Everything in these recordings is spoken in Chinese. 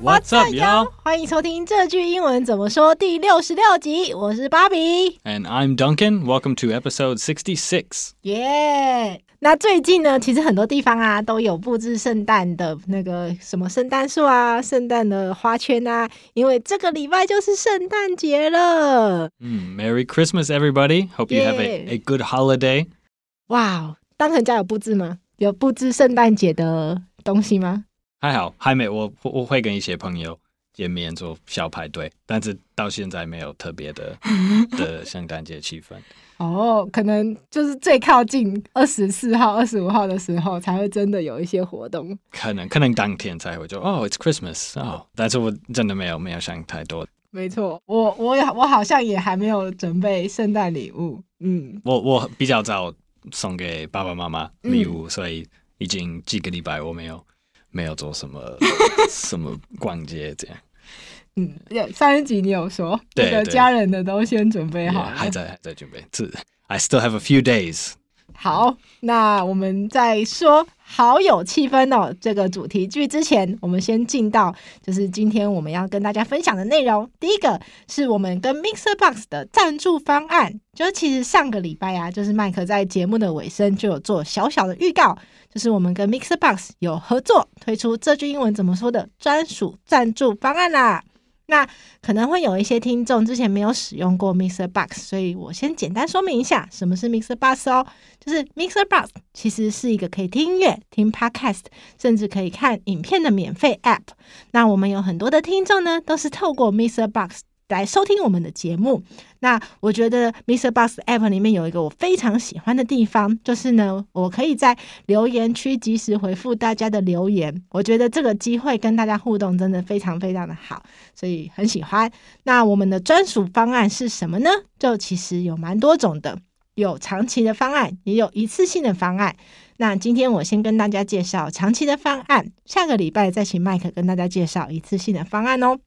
What's up, y'all? 欢迎收听这句英文怎么说第六十六集，我是芭比，And I'm Duncan. Welcome to episode sixty six. Yeah. 那最近呢，其实很多地方啊都有布置圣诞的那个什么圣诞树啊、圣诞的花圈啊，因为这个礼拜就是圣诞节了。嗯，Merry Christmas, everybody. Hope you have a, a good holiday. 哇，wow, 当成家有布置吗？有布置圣诞节的东西吗？ 还好，还没我我会跟一些朋友见面做小派对，但是到现在没有特别的 的圣诞节气氛。哦，可能就是最靠近二十四号、二十五号的时候才会真的有一些活动。可能可能当天才会就哦，It's Christmas 哦，但是我真的没有没有想太多。没错，我我我好像也还没有准备圣诞礼物。嗯，我我比较早送给爸爸妈妈礼物，嗯，所以已经几个礼拜我没有。没有做什么 什么逛街这样，嗯，上一集你有说，对，的家人的都先准备好了，还在还在准备，是，I still have a few days。好，那我们在说好有气氛哦这个主题句之前，我们先进到就是今天我们要跟大家分享的内容。第一个是我们跟 MixerBox 的赞助方案，就是其实上个礼拜啊，就是麦克在节目的尾声就有做小小的预告，就是我们跟 MixerBox 有合作推出这句英文怎么说的专属赞助方案啦。那可能会有一些听众之前没有使用过 MixerBox，所以我先简单说明一下什么是 MixerBox 哦。就是 MixerBox 其实是一个可以听音乐、听 Podcast，甚至可以看影片的免费 App。那我们有很多的听众呢，都是透过 MixerBox。来收听我们的节目。那我觉得 MixerBox App 里面有一个我非常喜欢的地方，就是呢，我可以在留言区及时回复大家的留言。我觉得这个机会跟大家互动真的非常非常的好，所以很喜欢。那我们的专属方案是什么呢？就其实有蛮多种的，有长期的方案，也有一次性的方案。那今天我先跟大家介绍长期的方案，下个礼拜再请麦克跟大家介绍一次性的方案哦。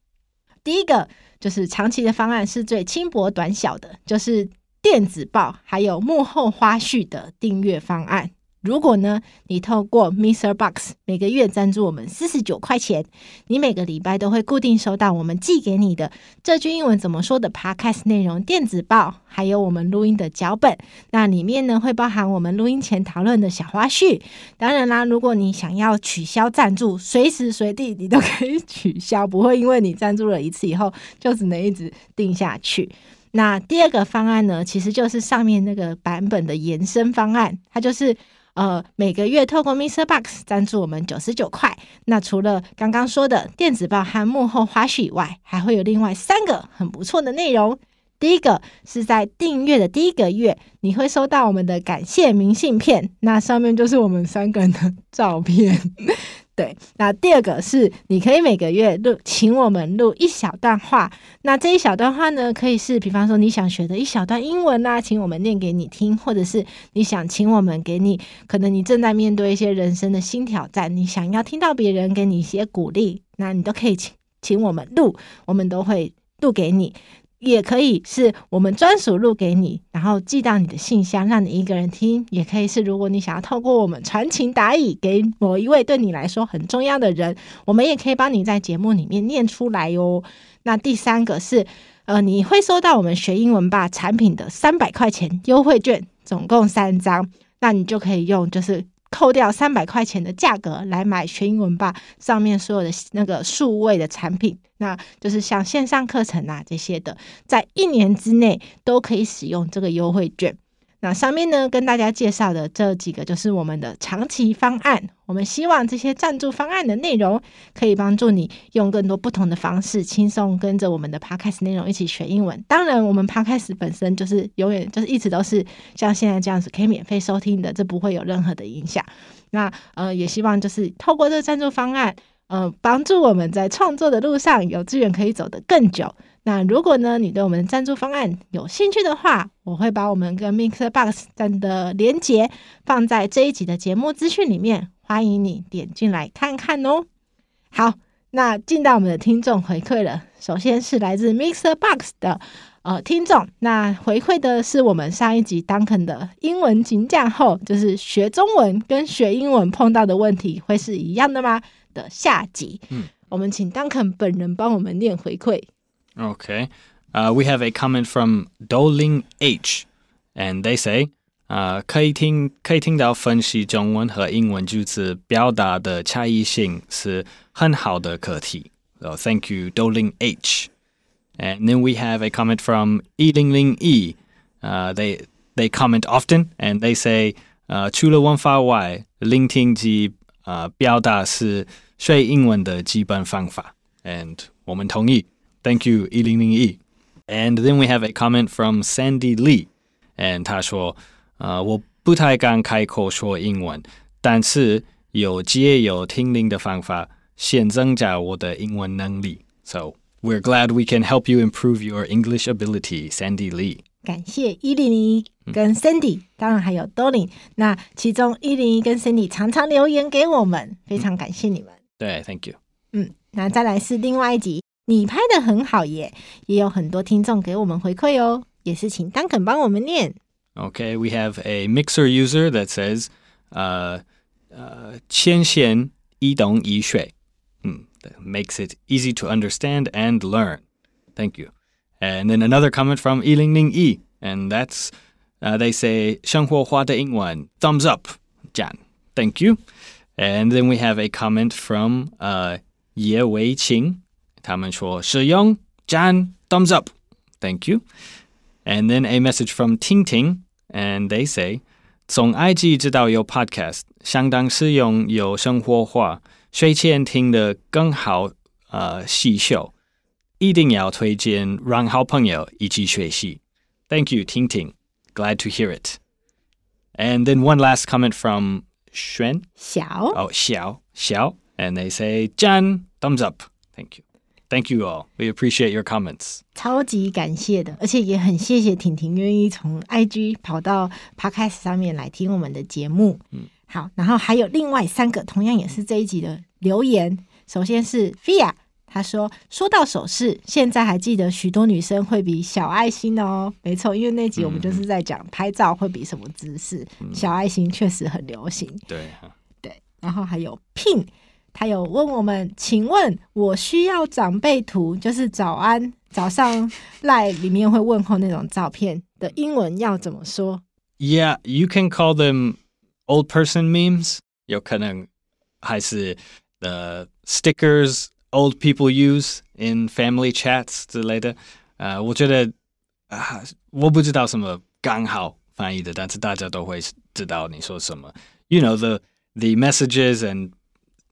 第一个。就是长期的方案是最轻薄短小的，就是电子报还有幕后花絮的订阅方案。如果呢，你透过 MixerBox 每个月赞助我们四十九块钱，你每个礼拜都会固定收到我们寄给你的这句英文怎么说的 Podcast 内容电子报，还有我们录音的脚本。那里面呢，会包含我们录音前讨论的小花絮。当然啦，如果你想要取消赞助，随时随地你都可以取消，不会因为你赞助了一次以后就只能一直定下去。那第二个方案呢，其实就是上面那个版本的延伸方案，它就是。呃，每个月透过 MixerBox 赞助我们九十九块。那除了刚刚说的电子报和幕后花絮以外，还会有另外三个很不错的内容。第一个是在订阅的第一个月，你会收到我们的感谢明信片，那上面就是我们三个人的照片。对，那第二个是你可以每个月录，请我们录一小段话。那这一小段话呢，可以是比方说你想学的一小段英文啊，请我们念给你听，或者是你想请我们给你，可能你正在面对一些人生的新挑战，你想要听到别人给你一些鼓励，那你都可以请请我们录，我们都会录给你。也可以是我们专属录给你，然后寄到你的信箱，让你一个人听。也可以是，如果你想要透过我们传情达意给某一位对你来说很重要的人，我们也可以帮你在节目里面念出来哟。那第三个是，呃，你会收到我们学英文吧产品的三百块钱优惠券，总共三张，那你就可以用，就是。扣掉三百块钱的价格来买学英文吧上面所有的那个数位的产品，那就是像线上课程啊这些的，在一年之内都可以使用这个优惠券。那上面呢，跟大家介绍的这几个就是我们的长期方案。我们希望这些赞助方案的内容可以帮助你用更多不同的方式，轻松跟着我们的 Podcast 内容一起学英文。当然，我们 Podcast 本身就是永远就是一直都是像现在这样子可以免费收听的，这不会有任何的影响。那呃，也希望就是透过这个赞助方案，呃，帮助我们在创作的路上有资源可以走得更久。那如果呢，你对我们的赞助方案有兴趣的话，我会把我们跟 MixerBox 站的连接放在这一集的节目资讯里面，欢迎你点进来看看哦。好，那进到我们的听众回馈了，首先是来自 MixerBox 的呃听众，那回馈的是我们上一集 Duncan 的英文金架厚，就是学中文跟学英文碰到的问题会是一样的吗？的下集，嗯，我们请 Duncan 本人帮我们念回馈。Okay. Uh, we have a comment from Doling H, and they say, uh, 可以听可以听到分析中文和英文句子表达的差异性是很好的课题。So thank you, Doling H. And then we have a comment from Yiling E. Uh, they they comment often, and they say, uh, 除了文法外，聆听及呃表达是学英文的基本方法。And 我们同意。 Thank you, 一零零一。And then we have a comment from Sandy Lee. And 他说，呃，我不太敢开口说英文，但是有借由听力的方法，先增加我的英文能力。So we're glad we can help you improve your English ability, Sandy Lee. 感谢一零零一跟 Sandy，、嗯、当然还有 Dolin。那其中一零一跟 Sandy 常常留言给我们，非常感谢你们。对，Thank you。嗯，那再来是另外一集。 你拍得很好耶，也有很多听众给我们回馈哦，也是请 Duncan 帮我们念。Okay, we have a mixer user that says, uh, uh, 浅显易懂易学. Hmm, that makes it easy to understand and learn. Thank you. And then another comment from 100E, and that's, uh, they say, 生活化的英文, thumbs up, Jan. Thank you. And then we have a comment from, uh, 叶维清 他们说使用赞 thumbs up, thank you. And then a message from Ting Ting, and they say 从 IG 知道有 podcast，相当实用又生活化，睡前听得更好，呃，吸收，一定要推荐，让好朋友一起学习。Thank you, Ting Ting. Glad to hear it. And then one last comment from Xuan. 小 Oh, 小小 and they say 赞 thumbs up. Thank you. Thank you all. We appreciate your comments. 超级感谢的，而且也很谢谢婷婷愿意从 IG 跑到 Podcast 上面来听我们的节目。嗯，好，然后还有另外三个，同样也是这一集的留言。首先是 Via，他说：“说到手势，现在还记得许多女生会比小爱心哦。”没错，因为那集我们就是在讲拍照会比什么姿势，嗯、小爱心确实很流行。对，对，然后还有 Pin。他有问我们，请问我需要长辈图，就是早安早上赖里面会问候那种照片的英文要怎么说？Yeah, you can call them old person memes. 有可能还是 the stickers old people use in family chats 之类的。呃，我觉得啊，我不知道什么刚好翻译的，但是大家都会知道你说什么。You know the the messages and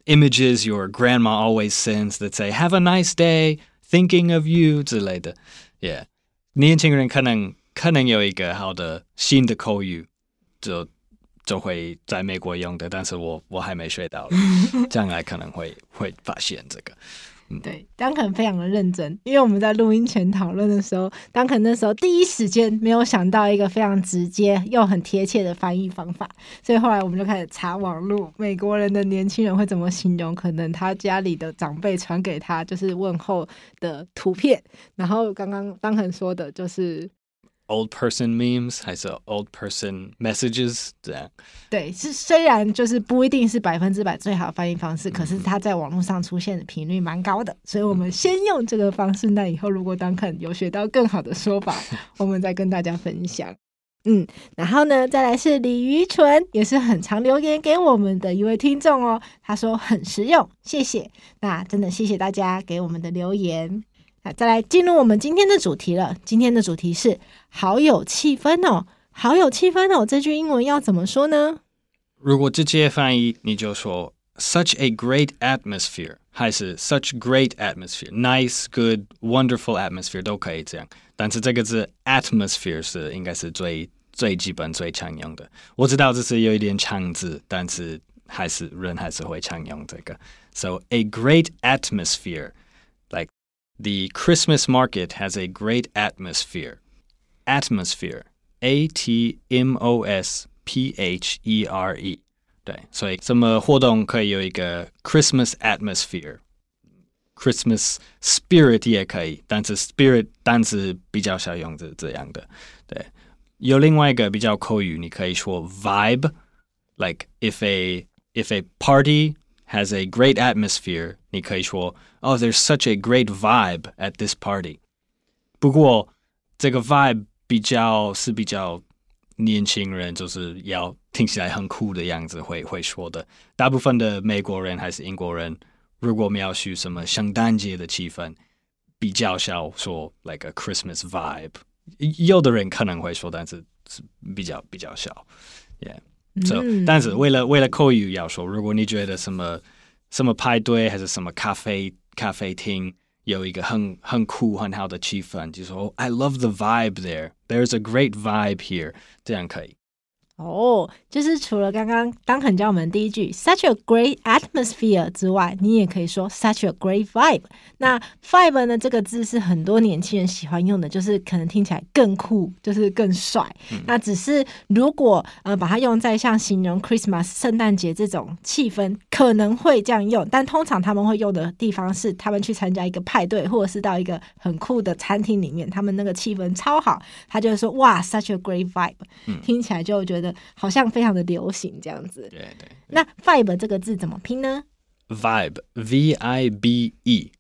images your grandma always sends that say "Have a nice day, thinking of you" 之类的，Yeah，年轻人可能可能有一个好的新的口语，就就会在美国用的，但是我我还没学到，将来可能会会发现这个。 对，当肯非常的认真，因为我们在录音前讨论的时候，当肯那时候第一时间没有想到一个非常直接又很贴切的翻译方法，所以后来我们就开始查网络，美国人的年轻人会怎么形容？可能他家里的长辈传给他就是问候的图片，然后刚刚当肯说的就是。Old person memes 还是 old person messages 这样？对，是虽然就是不一定是百分之百最好的翻译方式，嗯、可是它在网络上出现的频率蛮高的，所以我们先用这个方式。那以后如果当肯有学到更好的说法，我们再跟大家分享。嗯，然后呢，再来是李于纯，也是很常留言给我们的一位听众哦。他说很实用，谢谢。那真的谢谢大家给我们的留言。那再来进入我们今天的主题了。今天的主题是好有气氛哦，好有气氛哦，这句英文要怎么说呢？如果直接翻译，你就说 such a great atmosphere，还是 such great atmosphere，nice, good, wonderful atmosphere 都可以这样。但是这个字 atmosphere 是应该是最最基本、最常用的。我知道这是有一点长字，但是还是人还是会常用这个。So a great atmosphere. the Christmas market has a great atmosphere. Atmosphere, A T M O S P H E R E，对，所以什么活动可以有一个 Christmas atmosphere，Christmas spirit 也可以，但是 spirit 单词比较少用这这样的。对，有另外一个比较口语，你可以说 vibe，like if a if a party has a great atmosphere，你可以说，Oh, there's such a great vibe at this party。不过这个 vibe 比较是比较。年轻人就是要听起来很酷的样子会会说的。大部分的美国人还是英国人，如果描述什么圣诞节的气氛，比较少说 like a Christmas vibe。有的人可能会说，但是是比较比较少。Yeah. So，嗯，但是为了为了口语要说，如果你觉得什么什么派对还是什么咖啡咖啡厅。有一个很很酷很好的气氛，就说 I love the vibe there. There's a great vibe here. 这样可以。哦，就是除了刚刚当肯教我们第一句 such a great atmosphere 之外，你也可以说 such a great vibe。那 vibe 呢？这个字是很多年轻人喜欢用的，就是可能听起来更酷，就是更帅。嗯、那只是如果呃把它用在像形容 Christmas 圣诞节这种气氛，可能会这样用，但通常他们会用的地方是他们去参加一个派对，或者是到一个很酷的餐厅里面，他们那个气氛超好，他就会说哇 such a great vibe，、嗯、听起来就觉得。好像非常的流行这样子。对对。对那 vibe 这个字怎么拼呢？vibe，v i b e。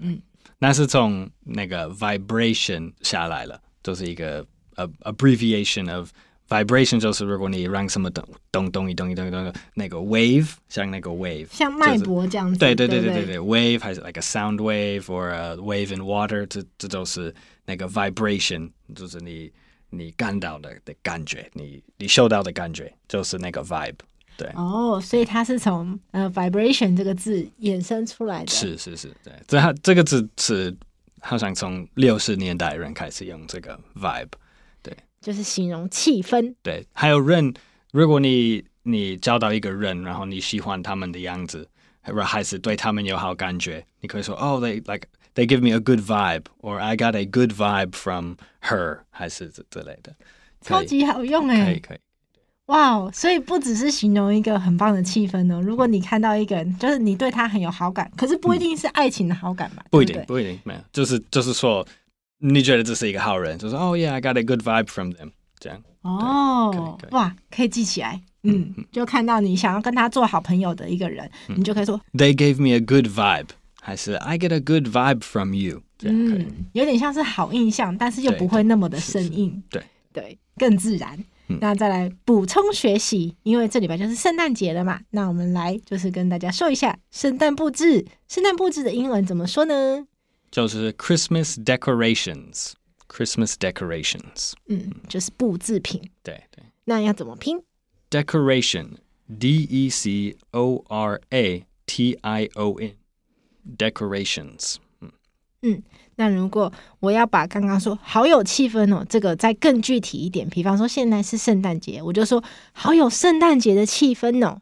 嗯，那是从那个 vibration 下来了，就是一个 a abbreviation of vibration，就是如果你让什么东咚咚一咚一咚一动，那个 wave 像那个 wave，像脉搏这样子。对对对对对对，wave 还是 like a sound wave or a wave in water，这这都是那个 vibration，就是你。你感到的的感觉，你你受到的感觉，就是那个 vibe，对。哦，所以它是从呃 vibration 这个字衍生出来的。是是是，对。这这个字是好像从六十年代人开始用这个 vibe，对。就是形容气氛。对，还有人，如果你你交到一个人，然后你喜欢他们的样子，还是对他们有好感觉，你可以说哦，they like。They give me a good vibe, or I got a good vibe from her，还是之之类的，超级好用哎！可以可以，哇哦！所以不只是形容一个很棒的气氛哦。如果你看到一个人，就是你对他很有好感，可是不一定是爱情的好感吧？不一定，不一定，没有，就是就是说，你觉得这是一个好人，就是哦，Yeah，I got a good vibe from them，这样。哦，哇，可以记起来，嗯，就看到你想要跟他做好朋友的一个人，你就可以说，They gave me a good vibe。还是 I get a good vibe from you，嗯，有点像是好印象，但是又不会那么的生硬，对对，更自然。嗯、那再来补充学习，因为这礼拜就是圣诞节了嘛，那我们来就是跟大家说一下圣诞布置。圣诞布置的英文怎么说呢？就是 Christmas decorations，Christmas decorations，嗯，就是布置品。对对，那要怎么拼？Decoration，D E C O R A T I O N。Decorations，嗯嗯，那如果我要把刚刚说好有气氛哦，这个再更具体一点，比方说现在是圣诞节，我就说好有圣诞节的气氛哦。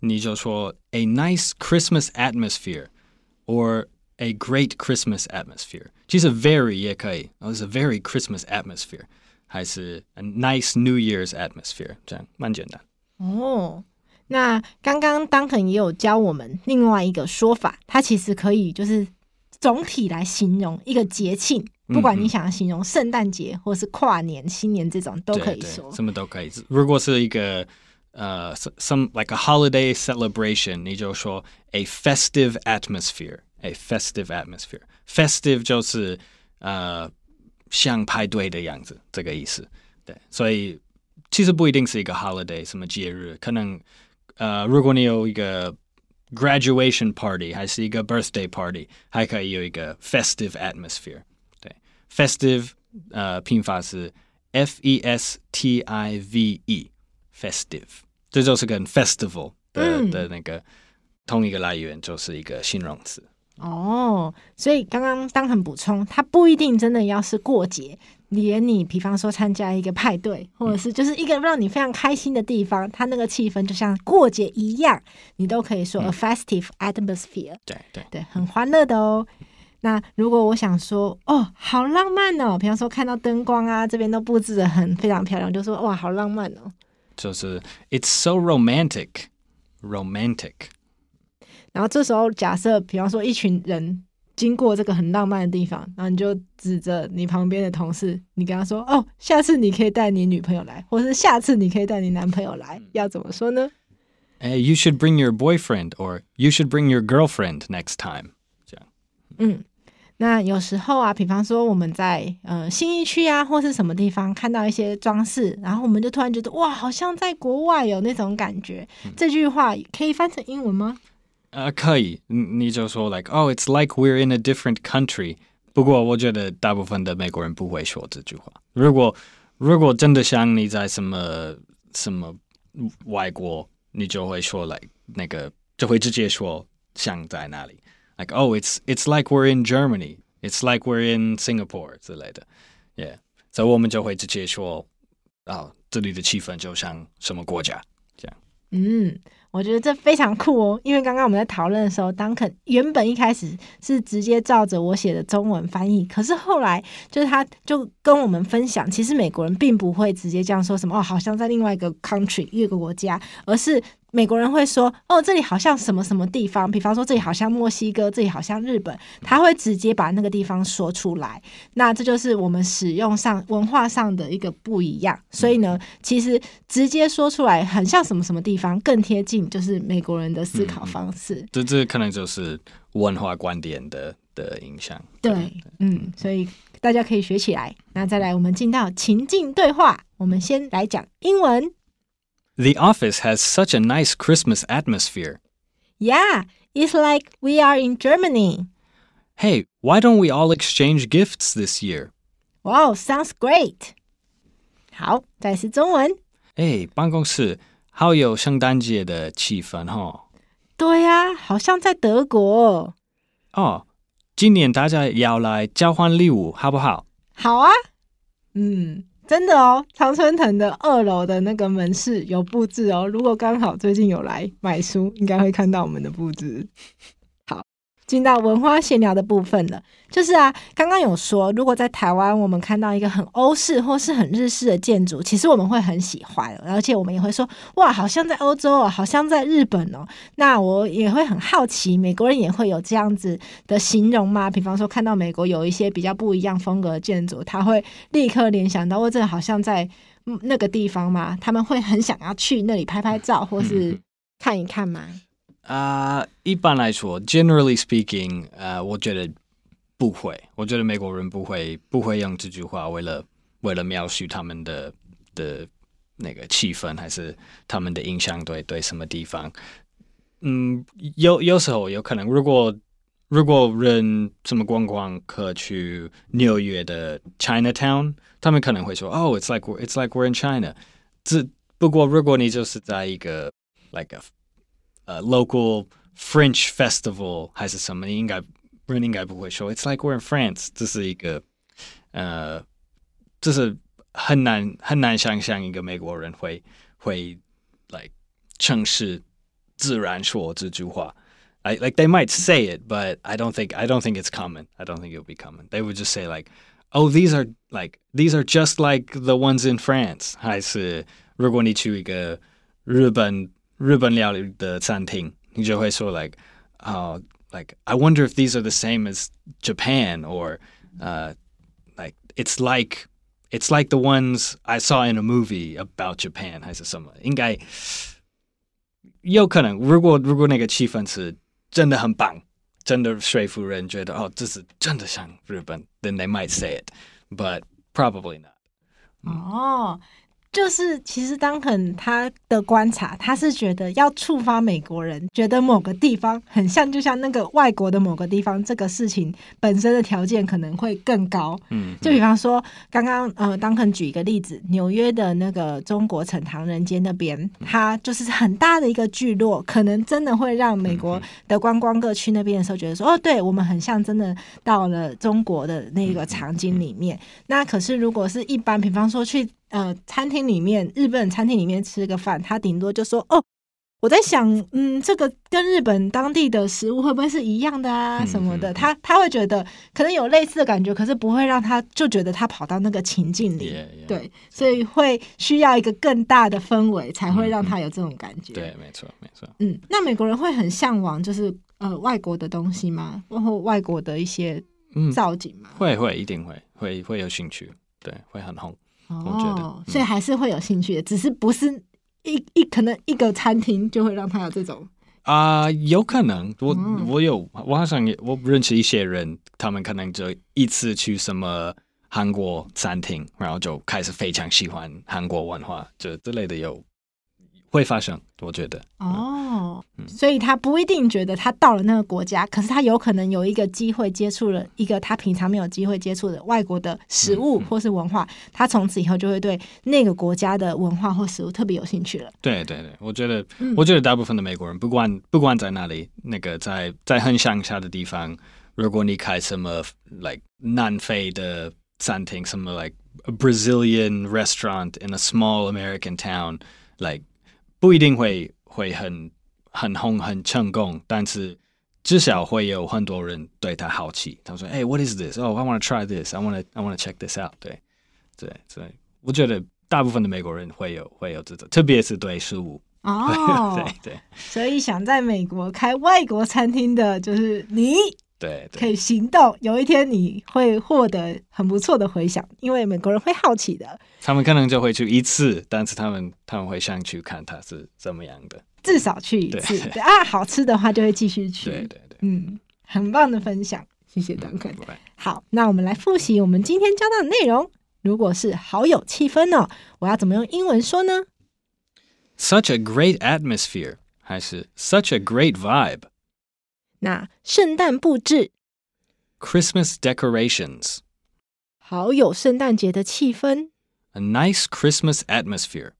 你就说 a nice Christmas atmosphere，or a great Christmas atmosphere。其实 very 也可以，哦，it's a very Christmas atmosphere，还是 a nice New Year's atmosphere，这样蛮简单。哦。 那刚刚 Duncan 也有教我们另外一个说法，它其实可以就是总体来形容一个节庆，不管你想要形容圣诞节或是跨年、新年这种都可以说，什么都可以。如果是一个呃、uh,，some like a holiday celebration，你就说 a festive atmosphere，a festive atmosphere。festive 就是呃、uh, 像派对的样子，这个意思。对，所以其实不一定是一个 holiday，什么节日，可能。呃，如果你有一个 graduation party，还是一个 birthday party，还可以有一个 festive atmosphere。对，festive，呃，拼法是 F E S T I V E，festive，这就是跟 festival 的、嗯、的那个同一个来源，就是一个形容词。哦，所以刚刚当很补充，它不一定真的要是过节，连你比方说参加一个派对，或者是就是一个让你非常开心的地方，嗯、它那个气氛就像过节一样，你都可以说 a festive atmosphere、嗯。对对对，很欢乐的哦。那如果我想说，哦，好浪漫哦，比方说看到灯光啊，这边都布置的很非常漂亮，就说哇，好浪漫哦。就是 It's so romantic，romantic。然后这时候，假设比方说一群人经过这个很浪漫的地方，然后你就指着你旁边的同事，你跟他说：“哦，下次你可以带你女朋友来，或是下次你可以带你男朋友来。”要怎么说呢？哎，You should bring your boyfriend, or you should bring your girlfriend next time。这样。嗯，那有时候啊，比方说我们在呃新一区啊，或是什么地方看到一些装饰，然后我们就突然觉得哇，好像在国外有那种感觉。嗯。这句话可以翻成英文吗？呃，可以，你就说 like oh it's like we're in a different country。不过我觉得大部分的美国人不会说这句话。如果如果真的像你在什么什么外国，你就会说 like 那个就会直接说像在哪里，like oh it's it's like we're in Germany，it's like we're in Singapore 之类的，yeah，所以我们就会直接说啊、哦，这里的气氛就像什么国家这样， 嗯。我觉得这非常酷哦，因为刚刚我们在讨论的时候，当肯原本一开始是直接照着我写的中文翻译，可是后来就是他就跟我们分享，其实美国人并不会直接这样说什么哦，好像在另外一个 country 一个国家，而是。美国人会说：“哦，这里好像什么什么地方，比方说这里好像墨西哥，这里好像日本。”他会直接把那个地方说出来。那这就是我们使用上文化上的一个不一样。所以呢，其实直接说出来很像什么什么地方，更贴近就是美国人的思考方式。嗯、这这可能就是文化观点的的影响。对，嗯，所以大家可以学起来。那再来，我们进到情境对话。我们先来讲英文。The office has such a nice Christmas atmosphere. Yeah, it's like we are in Germany. Hey, why don't we all exchange gifts this year? Wow, sounds great. 好，再是中文。哎，办公室好有圣诞节的气氛哦。对呀，好像在德国。哦，今年大家要来交换礼物，好不好？好啊。嗯。 真的哦，常春藤的二楼的那个门市有布置哦。如果刚好最近有来买书，应该会看到我们的布置。进到文化闲聊的部分了，就是啊，刚刚有说，如果在台湾我们看到一个很欧式或是很日式的建筑，其实我们会很喜欢，而且我们也会说，哇，好像在欧洲哦，好像在日本哦。那我也会很好奇，美国人也会有这样子的形容吗？比方说，看到美国有一些比较不一样风格的建筑，他会立刻联想到，我这好像在那个地方吗？他们会很想要去那里拍拍照，或是看一看吗？啊一般来说，generally speaking，呃，我觉得不会。我觉得美国人不会不会用这句话，为了为了描述他们的的那个气氛，还是他们的印象对对什么地方。嗯，有有时候有可能，如果如果人什么观光客去纽约的 Chinatown，他们可能会说，哦，it's like it's like we're in China。这不过如果你就是在一个 like a 呃、uh,，local French festival 还是什么？应该人应该不会说。It's like we're in France。这是一个呃，这是很难很难想象一个美国人会会来正式自然说这句话。I like they might say it, but I don't think I don't think it's common. I don't think it will be common. They would just say like, "Oh, these are like these are just like the ones in France." 还是如果你去一个日本。 日本料理的餐厅，你就会说 like，啊、uh,，like I wonder if these are the same as Japan or，呃、uh,，like it's like it's like the ones I saw in a movie about Japan 还是什么？应该有可能，如果如果那个气氛是真的很棒，真的说服人觉得哦，这是真的像日本，then they might say it，but probably not。哦。 就是其实当肯他的观察，他是觉得要触发美国人觉得某个地方很像，就像那个外国的某个地方，这个事情本身的条件可能会更高。嗯，就比方说刚刚呃，当肯举一个例子，纽约的那个中国城唐人街那边，它就是很大的一个聚落，可能真的会让美国的观光客去那边的时候觉得说，哦，对我们很像真的到了中国的那个场景里面。那可是如果是一般，比方说去。呃，餐厅里面，日本餐厅里面吃个饭，他顶多就说：“哦，我在想，嗯，这个跟日本当地的食物会不会是一样的啊，什么的？”他他会觉得可能有类似的感觉，可是不会让他就觉得他跑到那个情境里，yeah, yeah, 对，所以会需要一个更大的氛围，才会让他有这种感觉。对，没错，没错。嗯，那美国人会很向往，就是呃，外国的东西吗？然后外国的一些造景吗？嗯、会会一定会会会有兴趣，对，会很红。哦，所以还是会有兴趣的，只是不是一一可能一个餐厅就会让他有这种啊、呃，有可能我、嗯、我有我好像也我认识一些人，他们可能就一次去什么韩国餐厅，然后就开始非常喜欢韩国文化，就之类的有。会发生，我觉得。哦、嗯，所以他不一定觉得他到了那个国家，可是他有可能有一个机会接触了一个他平常没有机会接触的外国的食物或是文化，嗯嗯、他从此以后就会对那个国家的文化或食物特别有兴趣了。对对对，我觉得，我觉得大部分的美国人，不管不管在哪里，那个在在很乡下的地方，如果你开什么 like 南非的餐厅，什么 like a Brazilian restaurant in a small American town，like 不一定会会很很红很成功，但是至少会有很多人对他好奇。他说：“哎、hey，What is this? Oh, I want to try this. I want to I want to check this out。”对对对，我觉得大部分的美国人会有会有这种，特别是对食物哦，对对。所以想在美国开外国餐厅的就是你。对，对，可以行动。有一天你会获得很不错的回响，因为美国人会好奇的。他们可能就会去一次，但是他们他们会想去看它是怎么样的，至少去一次。对对啊，好吃的话就会继续去。对对对，嗯，很棒的分享，谢谢 Duncan。好，那我们来复习我们今天教到的内容。如果是好有气氛哦，我要怎么用英文说呢？Such a great atmosphere，还是 Such a great vibe？那圣诞布置，Christmas decorations，好有圣诞节的气氛，A nice Christmas atmosphere，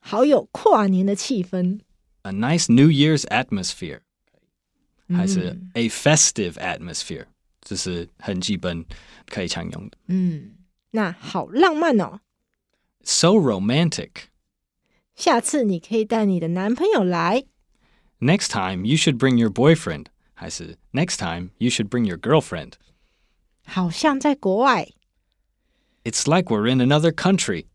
好有跨年的气氛，A nice New Year's atmosphere，、嗯、还是 A festive atmosphere，这是很基本可以常用的。嗯，那好浪漫哦，So romantic，下次你可以带你的男朋友来。Next time you should bring your boyfriend，还是 Next time you should bring your girlfriend？好像在国外。It's like we're in another country。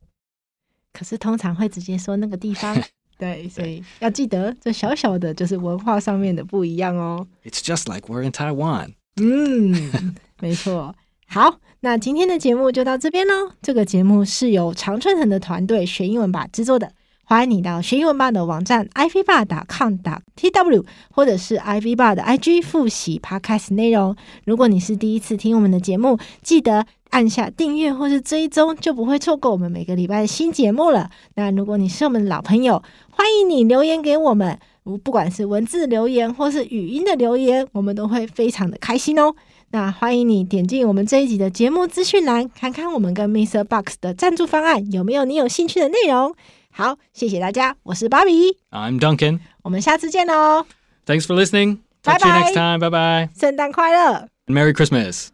可是通常会直接说那个地方。对，所以要记得这小小的就是文化上面的不一样哦。It's just like we're in Taiwan。嗯，没错。好，那今天的节目就到这边喽。这个节目是由常春藤的团队学英文吧制作的。 欢迎你到学英文吧的网站 ivbar.com.tw，或者是 ivbar 的 IG 复习 Podcast 内容。如果你是第一次听我们的节目，记得按下订阅或是追踪，就不会错过我们每个礼拜的新节目了。那如果你是我们的老朋友，欢迎你留言给我们，不管是文字留言或是语音的留言，我们都会非常的开心哦。那欢迎你点进我们这一集的节目资讯栏，看看我们跟 Mr. Box 的赞助方案有没有你有兴趣的内容。好，谢谢大家，我是芭比，I'm Duncan，我们下次见喽。Thanks for listening. Talk to you next time. Bye bye. 圣诞快乐，Merry Christmas.